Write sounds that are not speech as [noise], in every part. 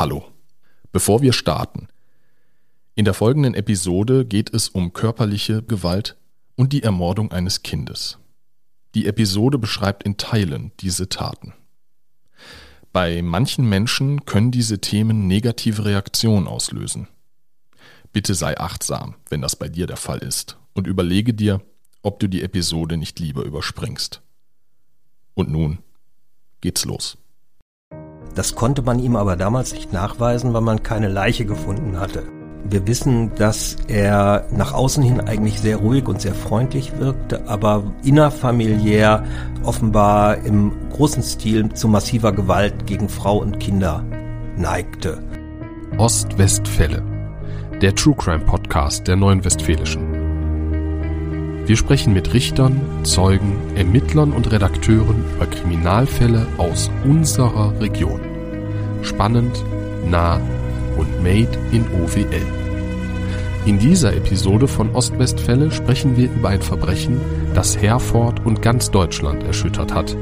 Hallo. Bevor wir starten. In der folgenden Episode geht es um körperliche Gewalt und die Ermordung eines Kindes. Die Episode beschreibt in Teilen diese Taten. Bei manchen Menschen können diese Themen negative Reaktionen auslösen. Bitte sei achtsam, wenn das bei dir der Fall ist, und überlege dir, ob du die Episode nicht lieber überspringst. Und nun geht's los. Das konnte man ihm aber damals nicht nachweisen, weil man keine Leiche gefunden hatte. Wir wissen, dass er nach außen hin eigentlich sehr ruhig und sehr freundlich wirkte, aber innerfamiliär offenbar im großen Stil zu massiver Gewalt gegen Frau und Kinder neigte. Ostwestfälle, der True Crime Podcast der Neuen Westfälischen. Wir sprechen mit Richtern, Zeugen, Ermittlern und Redakteuren über Kriminalfälle aus unserer Region. Spannend, nah und made in OWL. In dieser Episode von Ostwestfälle sprechen wir über ein Verbrechen, das Herford und ganz Deutschland erschüttert hat.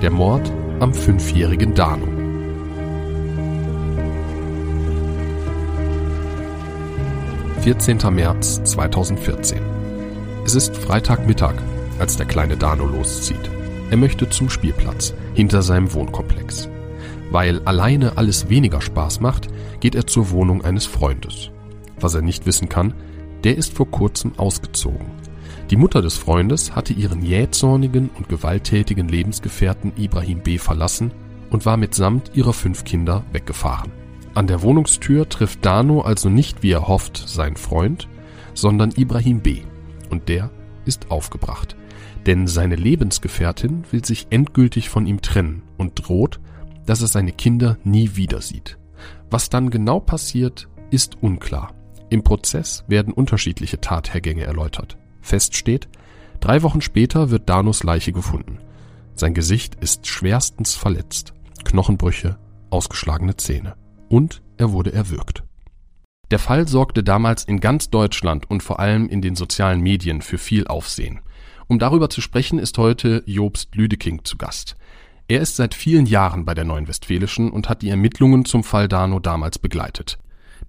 Der Mord am fünfjährigen Dano. Vierzehnter März 2014 es ist Freitagmittag, als der kleine Dano loszieht. Er möchte zum Spielplatz, hinter seinem Wohnkomplex. Weil alleine alles weniger Spaß macht, geht er zur Wohnung eines Freundes. Was er nicht wissen kann, der ist vor kurzem ausgezogen. Die Mutter des Freundes hatte ihren jähzornigen und gewalttätigen Lebensgefährten Ibrahim B. verlassen und war mitsamt ihrer fünf Kinder weggefahren. An der Wohnungstür trifft Dano also nicht wie er hofft seinen Freund, sondern Ibrahim B und der ist aufgebracht. Denn seine Lebensgefährtin will sich endgültig von ihm trennen und droht, dass er seine Kinder nie wieder sieht. Was dann genau passiert, ist unklar. Im Prozess werden unterschiedliche Tathergänge erläutert. Fest steht, drei Wochen später wird Danos Leiche gefunden. Sein Gesicht ist schwerstens verletzt, Knochenbrüche, ausgeschlagene Zähne. Und er wurde erwürgt. Der Fall sorgte damals in ganz Deutschland und vor allem in den sozialen Medien für viel Aufsehen. Um darüber zu sprechen, ist heute Jobst Lüdeking zu Gast. Er ist seit vielen Jahren bei der Neuen Westfälischen und hat die Ermittlungen zum Fall Dano damals begleitet.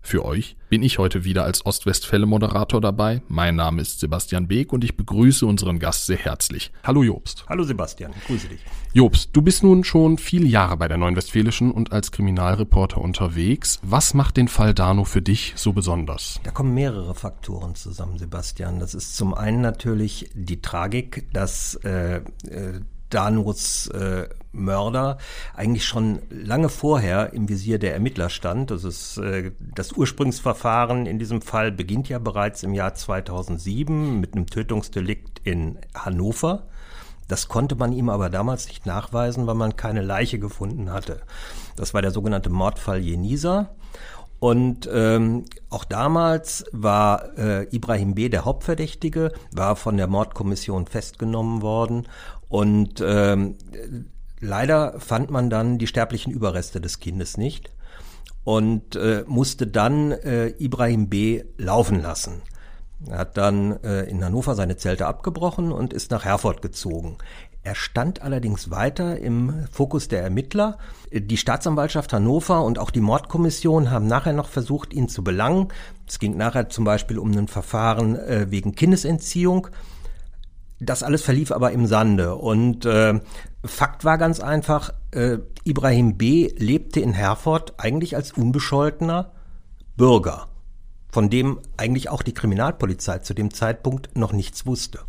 Für euch bin ich heute wieder als Ostwestfälle-Moderator dabei. Mein Name ist Sebastian Beek und ich begrüße unseren Gast sehr herzlich. Hallo Jobst. Hallo Sebastian, grüße dich. Jobst, du bist nun schon viele Jahre bei der Neuen Westfälischen und als Kriminalreporter unterwegs. Was macht den Fall Dano für dich so besonders? Da kommen mehrere Faktoren zusammen, Sebastian. Das ist zum einen natürlich die Tragik, dass äh, Danos äh, Mörder eigentlich schon lange vorher im Visier der Ermittler stand. Das, ist, äh, das Ursprungsverfahren in diesem Fall beginnt ja bereits im Jahr 2007 mit einem Tötungsdelikt in Hannover. Das konnte man ihm aber damals nicht nachweisen, weil man keine Leiche gefunden hatte. Das war der sogenannte Mordfall Jenisa. Und ähm, auch damals war äh, Ibrahim B., der Hauptverdächtige, war von der Mordkommission festgenommen worden und ähm, leider fand man dann die sterblichen Überreste des Kindes nicht und äh, musste dann äh, Ibrahim B. laufen lassen. Er hat dann äh, in Hannover seine Zelte abgebrochen und ist nach Herford gezogen. Er stand allerdings weiter im Fokus der Ermittler. Die Staatsanwaltschaft Hannover und auch die Mordkommission haben nachher noch versucht, ihn zu belangen. Es ging nachher zum Beispiel um ein Verfahren äh, wegen Kindesentziehung. Das alles verlief aber im Sande. Und äh, Fakt war ganz einfach, äh, Ibrahim B. lebte in Herford eigentlich als unbescholtener Bürger, von dem eigentlich auch die Kriminalpolizei zu dem Zeitpunkt noch nichts wusste.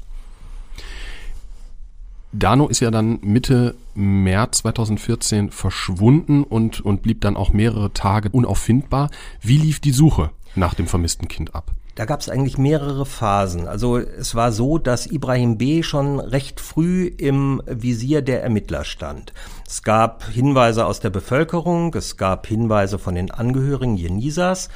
Dano ist ja dann Mitte März 2014 verschwunden und, und blieb dann auch mehrere Tage unauffindbar. Wie lief die Suche nach dem vermissten Kind ab? Da gab es eigentlich mehrere Phasen. Also es war so, dass Ibrahim B. schon recht früh im Visier der Ermittler stand. Es gab Hinweise aus der Bevölkerung, es gab Hinweise von den Angehörigen Jenisas.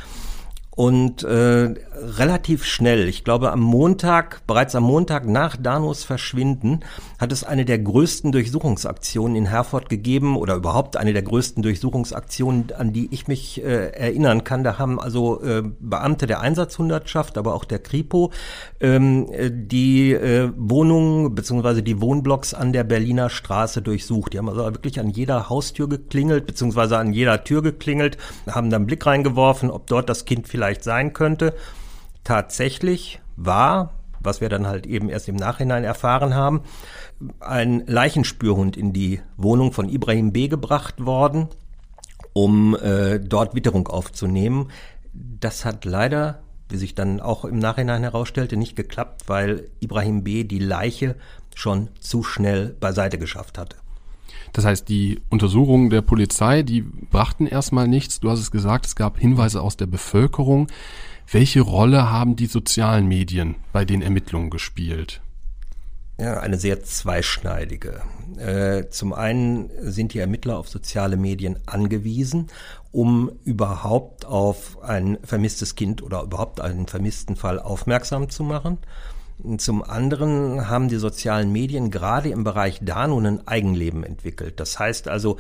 Und äh, relativ schnell, ich glaube am Montag, bereits am Montag nach Danos Verschwinden, hat es eine der größten Durchsuchungsaktionen in Herford gegeben oder überhaupt eine der größten Durchsuchungsaktionen, an die ich mich äh, erinnern kann. Da haben also äh, Beamte der Einsatzhundertschaft, aber auch der Kripo ähm, die äh, Wohnungen bzw. die Wohnblocks an der Berliner Straße durchsucht. Die haben also wirklich an jeder Haustür geklingelt bzw. an jeder Tür geklingelt, haben dann einen Blick reingeworfen, ob dort das Kind vielleicht vielleicht sein könnte. Tatsächlich war, was wir dann halt eben erst im Nachhinein erfahren haben, ein Leichenspürhund in die Wohnung von Ibrahim B. gebracht worden, um äh, dort Witterung aufzunehmen. Das hat leider, wie sich dann auch im Nachhinein herausstellte, nicht geklappt, weil Ibrahim B. die Leiche schon zu schnell beiseite geschafft hatte. Das heißt, die Untersuchungen der Polizei, die brachten erstmal nichts. Du hast es gesagt, es gab Hinweise aus der Bevölkerung. Welche Rolle haben die sozialen Medien bei den Ermittlungen gespielt? Ja, eine sehr zweischneidige. Äh, zum einen sind die Ermittler auf soziale Medien angewiesen, um überhaupt auf ein vermisstes Kind oder überhaupt einen vermissten Fall aufmerksam zu machen. Zum anderen haben die sozialen Medien gerade im Bereich Dano ein Eigenleben entwickelt. Das heißt also,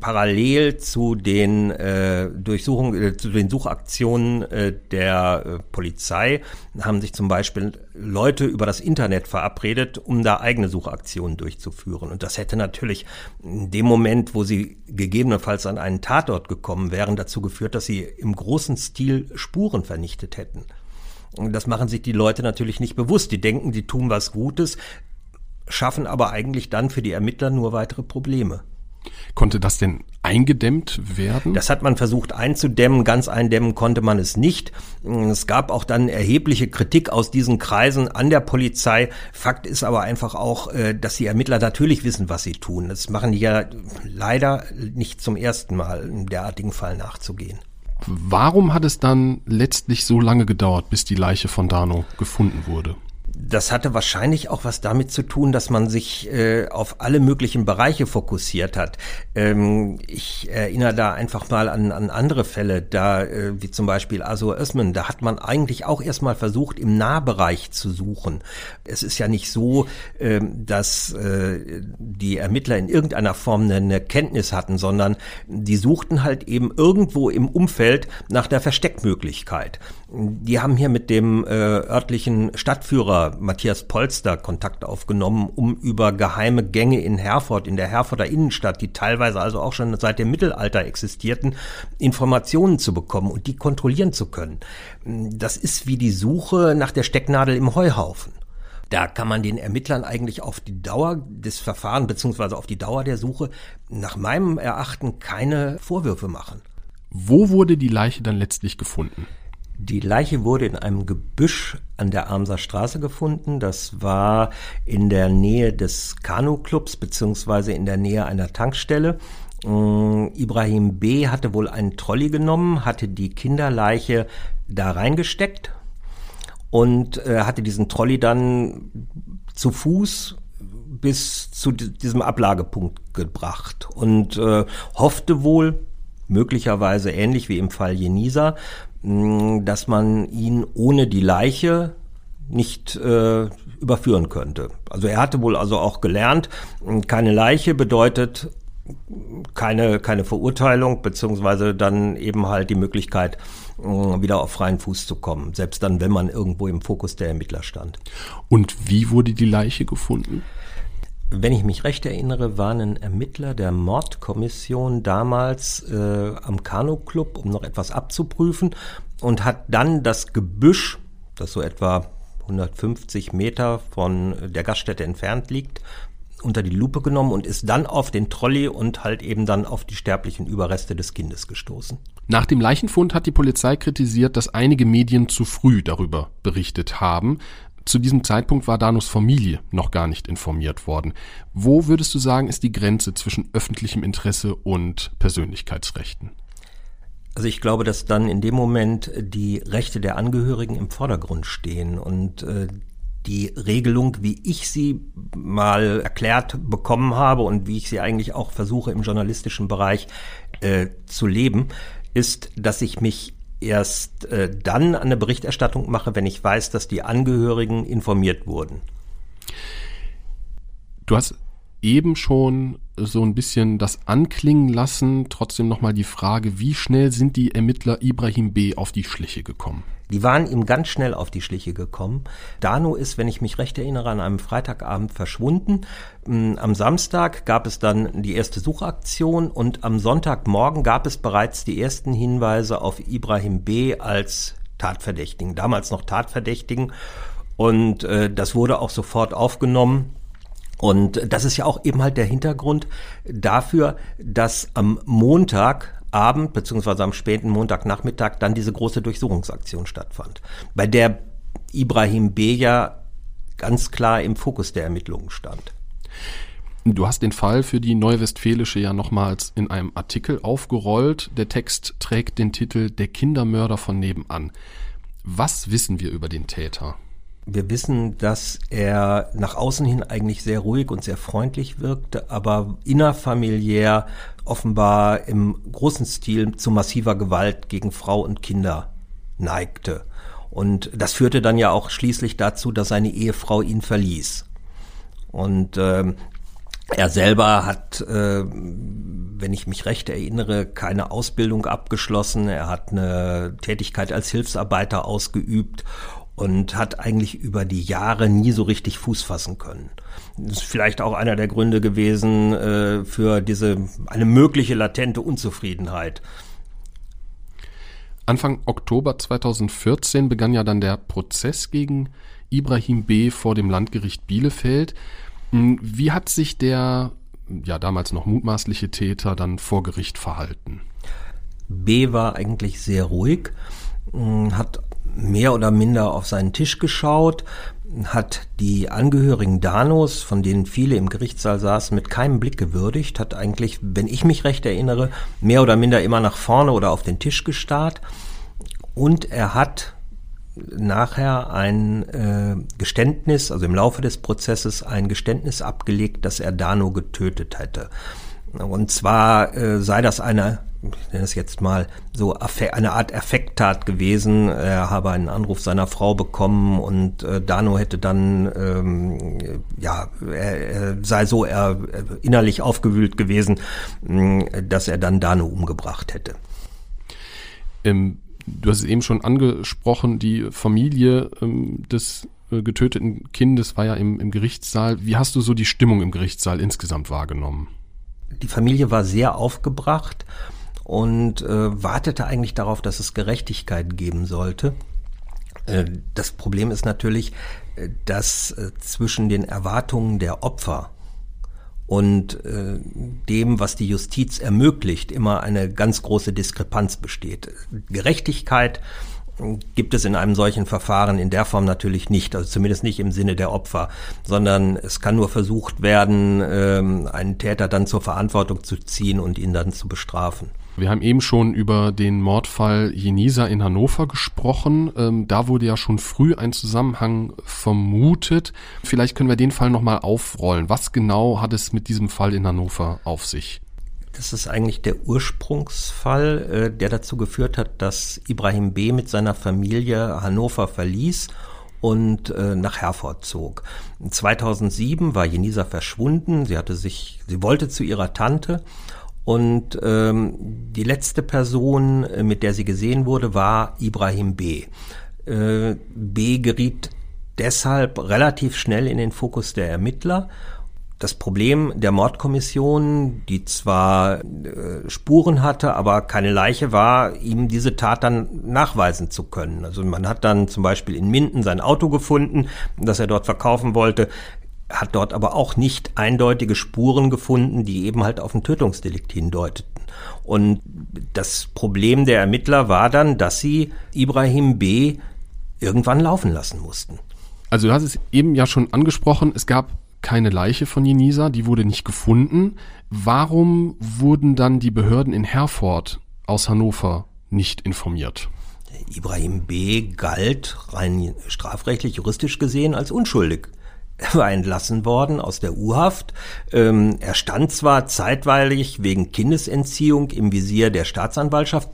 parallel zu den äh, Durchsuchungen, äh, zu den Suchaktionen äh, der äh, Polizei haben sich zum Beispiel Leute über das Internet verabredet, um da eigene Suchaktionen durchzuführen. Und das hätte natürlich in dem Moment, wo sie gegebenenfalls an einen Tatort gekommen wären, dazu geführt, dass sie im großen Stil Spuren vernichtet hätten. Das machen sich die Leute natürlich nicht bewusst. Die denken, die tun was Gutes, schaffen aber eigentlich dann für die Ermittler nur weitere Probleme. Konnte das denn eingedämmt werden? Das hat man versucht einzudämmen. Ganz eindämmen konnte man es nicht. Es gab auch dann erhebliche Kritik aus diesen Kreisen an der Polizei. Fakt ist aber einfach auch, äh, dass die Ermittler natürlich wissen, was sie tun. Das machen die ja leider nicht zum ersten Mal, im derartigen Fall nachzugehen. Warum hat es dann letztlich so lange gedauert, bis die Leiche von Dano gefunden wurde? Das hatte wahrscheinlich auch was damit zu tun, dass man sich äh, auf alle möglichen Bereiche fokussiert hat. Ähm, ich erinnere da einfach mal an, an andere Fälle, da äh, wie zum Beispiel Azur Özmen, da hat man eigentlich auch erstmal versucht, im Nahbereich zu suchen. Es ist ja nicht so, äh, dass äh, die Ermittler in irgendeiner Form eine, eine Kenntnis hatten, sondern die suchten halt eben irgendwo im Umfeld nach der Versteckmöglichkeit. Die haben hier mit dem äh, örtlichen Stadtführer Matthias Polster Kontakt aufgenommen, um über geheime Gänge in Herford, in der Herforder Innenstadt, die teilweise also auch schon seit dem Mittelalter existierten, Informationen zu bekommen und die kontrollieren zu können. Das ist wie die Suche nach der Stecknadel im Heuhaufen. Da kann man den Ermittlern eigentlich auf die Dauer des Verfahrens beziehungsweise auf die Dauer der Suche nach meinem Erachten keine Vorwürfe machen. Wo wurde die Leiche dann letztlich gefunden? Die Leiche wurde in einem Gebüsch an der Amser Straße gefunden. Das war in der Nähe des Kanu-Clubs beziehungsweise in der Nähe einer Tankstelle. Mm, Ibrahim B. hatte wohl einen Trolley genommen, hatte die Kinderleiche da reingesteckt und äh, hatte diesen Trolley dann zu Fuß bis zu diesem Ablagepunkt gebracht und äh, hoffte wohl, möglicherweise ähnlich wie im Fall Jenisa, dass man ihn ohne die Leiche nicht äh, überführen könnte. Also er hatte wohl also auch gelernt, keine Leiche bedeutet keine, keine Verurteilung, beziehungsweise dann eben halt die Möglichkeit, wieder auf freien Fuß zu kommen, selbst dann, wenn man irgendwo im Fokus der Ermittler stand. Und wie wurde die Leiche gefunden? Wenn ich mich recht erinnere, waren ein Ermittler der Mordkommission damals äh, am Kanu-Club, um noch etwas abzuprüfen und hat dann das Gebüsch, das so etwa 150 Meter von der Gaststätte entfernt liegt, unter die Lupe genommen und ist dann auf den Trolley und halt eben dann auf die sterblichen Überreste des Kindes gestoßen. Nach dem Leichenfund hat die Polizei kritisiert, dass einige Medien zu früh darüber berichtet haben. Zu diesem Zeitpunkt war Danos Familie noch gar nicht informiert worden. Wo würdest du sagen, ist die Grenze zwischen öffentlichem Interesse und Persönlichkeitsrechten? Also ich glaube, dass dann in dem Moment die Rechte der Angehörigen im Vordergrund stehen und äh, die Regelung, wie ich sie mal erklärt bekommen habe und wie ich sie eigentlich auch versuche im journalistischen Bereich äh, zu leben, ist, dass ich mich erst äh, dann eine Berichterstattung mache, wenn ich weiß, dass die Angehörigen informiert wurden. Du hast eben schon so ein bisschen das anklingen lassen. Trotzdem nochmal die Frage, wie schnell sind die Ermittler Ibrahim B. auf die Schliche gekommen? Die waren ihm ganz schnell auf die Schliche gekommen. Dano ist, wenn ich mich recht erinnere, an einem Freitagabend verschwunden. Mm, am Samstag gab es dann die erste Suchaktion und am Sonntagmorgen gab es bereits die ersten Hinweise auf Ibrahim B. als Tatverdächtigen, damals noch Tatverdächtigen. Und äh, das wurde auch sofort aufgenommen. Und das ist ja auch eben halt der Hintergrund dafür, dass am Montagabend beziehungsweise am späten Montagnachmittag dann diese große Durchsuchungsaktion stattfand, bei der Ibrahim B. ja ganz klar im Fokus der Ermittlungen stand. Du hast den Fall für die Neuwestfälische ja nochmals in einem Artikel aufgerollt. Der Text trägt den Titel Der Kindermörder von nebenan. Was wissen wir über den Täter? Wir wissen, dass er nach außen hin eigentlich sehr ruhig und sehr freundlich wirkte, aber innerfamiliär offenbar im großen Stil zu massiver Gewalt gegen Frau und Kinder neigte. Und das führte dann ja auch schließlich dazu, dass seine Ehefrau ihn verließ. Und äh, er selber hat, äh, wenn ich mich recht erinnere, keine Ausbildung abgeschlossen. Er hat eine Tätigkeit als Hilfsarbeiter ausgeübt und hat eigentlich über die Jahre nie so richtig Fuß fassen können. Das ist vielleicht auch einer der Gründe gewesen äh, für diese eine mögliche latente Unzufriedenheit. Anfang Oktober 2014 begann ja dann der Prozess gegen Ibrahim B. vor dem Landgericht Bielefeld. Hm, wie hat sich der ja damals noch mutmaßliche Täter dann vor Gericht verhalten? B war eigentlich sehr ruhig, hm, hat mehr oder minder auf seinen Tisch geschaut, hat die Angehörigen Danos, von denen viele im Gerichtssaal saßen, mit keinem Blick gewürdigt, hat eigentlich, wenn ich mich recht erinnere, mehr oder minder immer nach vorne oder auf den Tisch gestarrt. Und er hat nachher ein äh, Geständnis, also im Laufe des Prozesses ein Geständnis abgelegt, dass er Dano getötet hätte. Und zwar äh, sei das eine ich nenne es jetzt mal so eine Art Effekttat gewesen. Er habe einen Anruf seiner Frau bekommen und äh, Dano hätte dann, ähm, ja, er, er sei so er, innerlich aufgewühlt gewesen, äh, dass er dann Dano umgebracht hätte. Ähm, du hast es eben schon angesprochen, die Familie ähm, des äh, getöteten Kindes war ja im, im Gerichtssaal. Wie hast du so die Stimmung im Gerichtssaal insgesamt wahrgenommen? Die Familie war sehr aufgebracht und äh, wartete eigentlich darauf, dass es Gerechtigkeit geben sollte. Äh, das Problem ist natürlich, äh, dass äh, zwischen den Erwartungen der Opfer und äh, dem, was die Justiz ermöglicht, immer eine ganz große Diskrepanz besteht. Gerechtigkeit gibt es in einem solchen Verfahren in der Form natürlich nicht, also zumindest nicht im Sinne der Opfer, sondern es kann nur versucht werden, ähm, einen Täter dann zur Verantwortung zu ziehen und ihn dann zu bestrafen. Wir haben eben schon über den Mordfall Jenisa in Hannover gesprochen. Ähm, da wurde ja schon früh ein Zusammenhang vermutet. Vielleicht können wir den Fall nochmal aufrollen. Was genau hat es mit diesem Fall in Hannover auf sich? Das ist eigentlich der Ursprungsfall, äh, der dazu geführt hat, dass Ibrahim B. mit seiner Familie Hannover verließ und äh, nach Herford zog. 2007 war Jenisa verschwunden. Sie hatte sich, sie wollte zu ihrer Tante und ähm, die letzte Person, äh, mit der sie gesehen wurde, war Ibrahim B. Äh, B geriet deshalb relativ schnell in den Fokus der Ermittler. Das Problem der Mordkommission, die zwar äh, Spuren hatte, aber keine Leiche war, ihm diese Tat dann nachweisen zu können. Also man hat dann zum Beispiel in Minden sein Auto gefunden, das er dort verkaufen wollte hat dort aber auch nicht eindeutige Spuren gefunden, die eben halt auf ein Tötungsdelikt hindeuteten. Und das Problem der Ermittler war dann, dass sie Ibrahim B. irgendwann laufen lassen mussten. Also du hast es eben ja schon angesprochen, es gab keine Leiche von Jenisa, die wurde nicht gefunden. Warum wurden dann die Behörden in Herford aus Hannover nicht informiert? Ibrahim B. galt rein strafrechtlich, juristisch gesehen als unschuldig. Er [laughs] war entlassen worden aus der U-Haft. Ähm, er stand zwar zeitweilig wegen Kindesentziehung im Visier der Staatsanwaltschaft.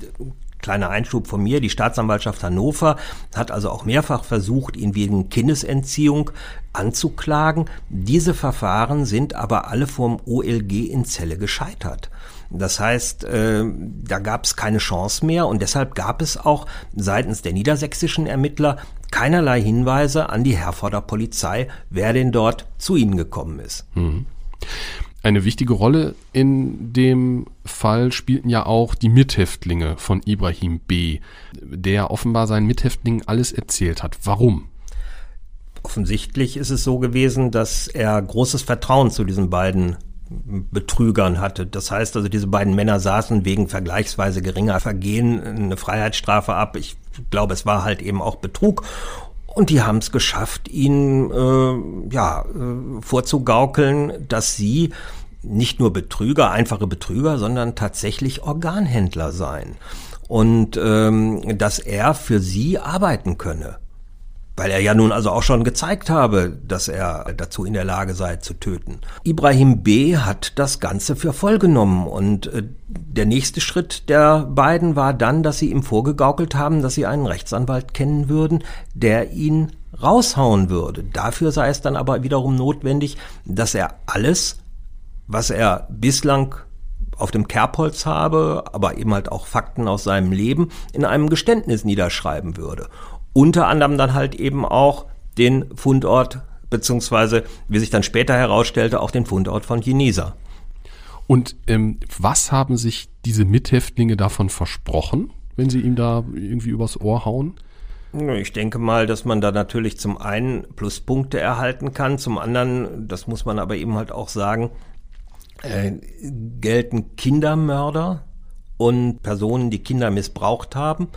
Kleiner Einschub von mir, die Staatsanwaltschaft Hannover hat also auch mehrfach versucht, ihn wegen Kindesentziehung anzuklagen. Diese Verfahren sind aber alle vom OLG in Zelle gescheitert. Das heißt, äh, da gab es keine Chance mehr und deshalb gab es auch seitens der niedersächsischen Ermittler keinerlei Hinweise an die Herforder Polizei, wer denn dort zu ihnen gekommen ist. Mhm. Eine wichtige Rolle in dem Fall spielten ja auch die Mithäftlinge von Ibrahim B., der offenbar seinen Mithäftlingen alles erzählt hat. Warum? Offensichtlich ist es so gewesen, dass er großes Vertrauen zu diesen beiden Betrügern hatte. Das heißt also, diese beiden Männer saßen wegen vergleichsweise geringer Vergehen eine Freiheitsstrafe ab. Ich glaube, es war halt eben auch Betrug. Und die haben es geschafft, ihn äh, ja, äh, vorzugaukeln, dass sie nicht nur Betrüger, einfache Betrüger, sondern tatsächlich Organhändler seien. Und ähm, dass er für sie arbeiten könne. Weil er ja nun also auch schon gezeigt habe, dass er dazu in der Lage sei zu töten. Ibrahim B. hat das Ganze für voll genommen und äh, der nächste Schritt der beiden war dann, dass sie ihm vorgegaukelt haben, dass sie einen Rechtsanwalt kennen würden, der ihn raushauen würde. Dafür sei es dann aber wiederum notwendig, dass er alles, was er bislang auf dem Kerbholz habe, aber eben halt auch Fakten aus seinem Leben in einem Geständnis niederschreiben würde unter anderem dann halt eben auch den Fundort, beziehungsweise, wie sich dann später herausstellte, auch den Fundort von Genisa. Und ähm, was haben sich diese Mithäftlinge davon versprochen, wenn sie ihm da irgendwie übers Ohr hauen? Ich denke mal, dass man da natürlich zum einen Pluspunkte erhalten kann, zum anderen, das muss man aber eben halt auch sagen, äh, gelten Kindermörder und Personen, die Kinder missbraucht haben,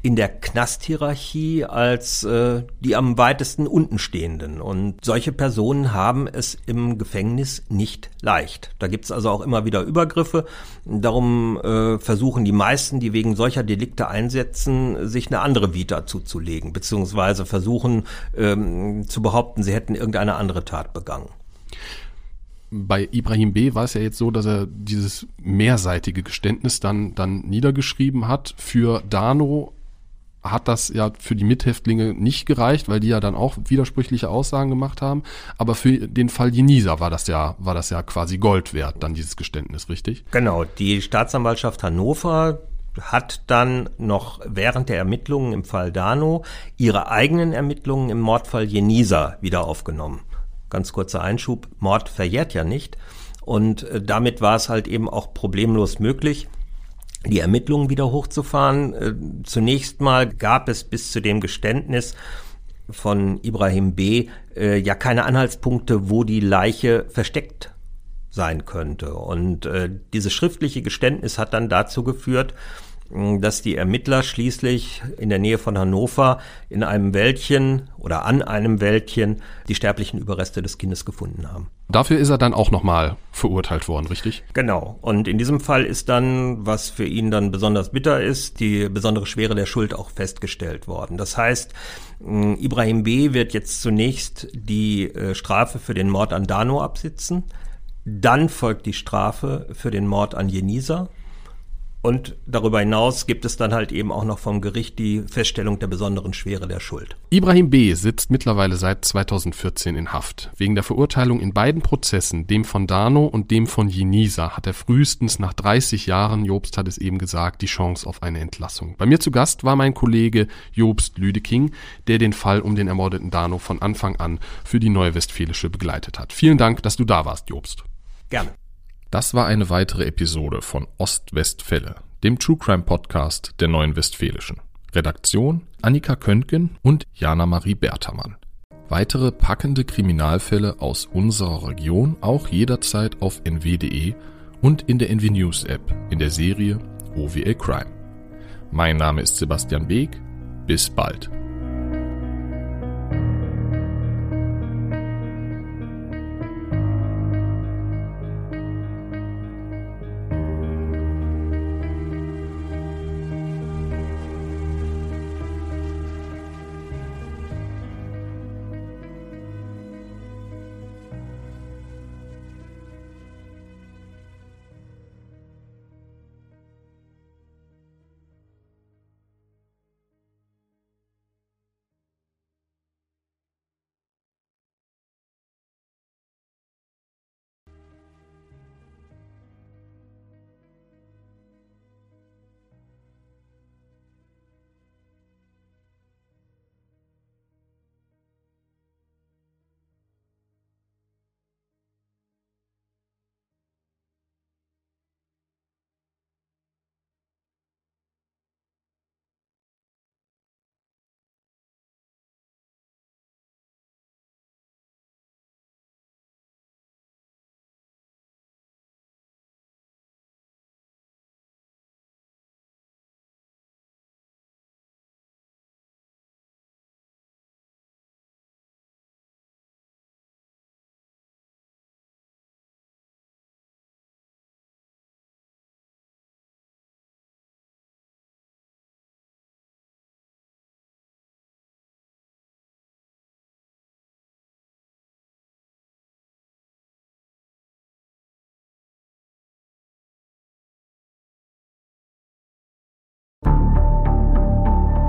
in der Knasthierarchie als äh, die am weitesten unten stehenden. Und solche Personen haben es im Gefängnis nicht leicht. Da gibt's also auch immer wieder Übergriffe. Darum äh, versuchen die meisten, die wegen solcher Delikte einsetzen, sich eine andere Vita zuzulegen, beziehungsweise versuchen ähm, zu behaupten, sie hätten irgendeine andere Tat begangen bei Ibrahim B. war es ja jetzt so, dass er dieses mehrseitige Geständnis dann, dann niedergeschrieben hat. Für Dano hat das ja für die Mithäftlinge nicht gereicht, weil die ja dann auch widersprüchliche Aussagen gemacht haben. Aber für den Fall Jenisa war das ja, war das ja quasi Gold wert, dann dieses Geständnis, richtig? Genau. Die Staatsanwaltschaft Hannover hat dann noch während der Ermittlungen im Fall Dano ihre eigenen Ermittlungen im Mordfall Jenisa wieder aufgenommen. Ganz kurzer Einschub. Mord verjährt ja nicht. Und äh, damit war es halt eben auch problemlos möglich, die Ermittlungen wieder hochzufahren. Äh, zunächst mal gab es bis zu dem Geständnis von Ibrahim B. Äh, ja keine Anhaltspunkte, wo die Leiche versteckt sein könnte. Und äh, dieses schriftliche Geständnis hat dann dazu geführt, dass die Ermittler schließlich in der Nähe von Hannover in einem Wäldchen oder an einem Wäldchen die sterblichen Überreste des Kindes gefunden haben. Dafür ist er dann auch nochmal verurteilt worden, richtig? Genau. Und in diesem Fall ist dann, was für ihn dann besonders bitter ist, die besondere Schwere der Schuld auch festgestellt worden. Das heißt, Ibrahim B. wird jetzt zunächst die äh, Strafe für den Mord an Dano absitzen. Dann folgt die Strafe für den Mord an Jenisa und darüber hinaus gibt es dann halt eben auch noch vom Gericht die Feststellung der besonderen Schwere der Schuld. Ibrahim B. sitzt mittlerweile seit 2014 in Haft. Wegen der Verurteilung in beiden Prozessen, dem von Dano und dem von Jenisa, hat er frühestens nach 30 Jahren, Jobst hat es eben gesagt, die Chance auf eine Entlassung. Bei mir zu Gast war mein Kollege Jobst Lüdeking, der den Fall um den ermordeten Dano von Anfang an für die Neue Westfälische begleitet hat. Vielen Dank, dass du da warst, Jobst. Gerne. Das war eine weitere Episode von Ostwestfälle, dem True Crime Podcast der Neuen Westfälischen. Redaktion Annika Köntgen und Jana Marie Bertermann. Weitere packende Kriminalfälle aus unserer Region auch jederzeit auf nw.de und in der NW News App in der Serie OWL Crime. Mein Name ist Sebastian Beek. Bis bald.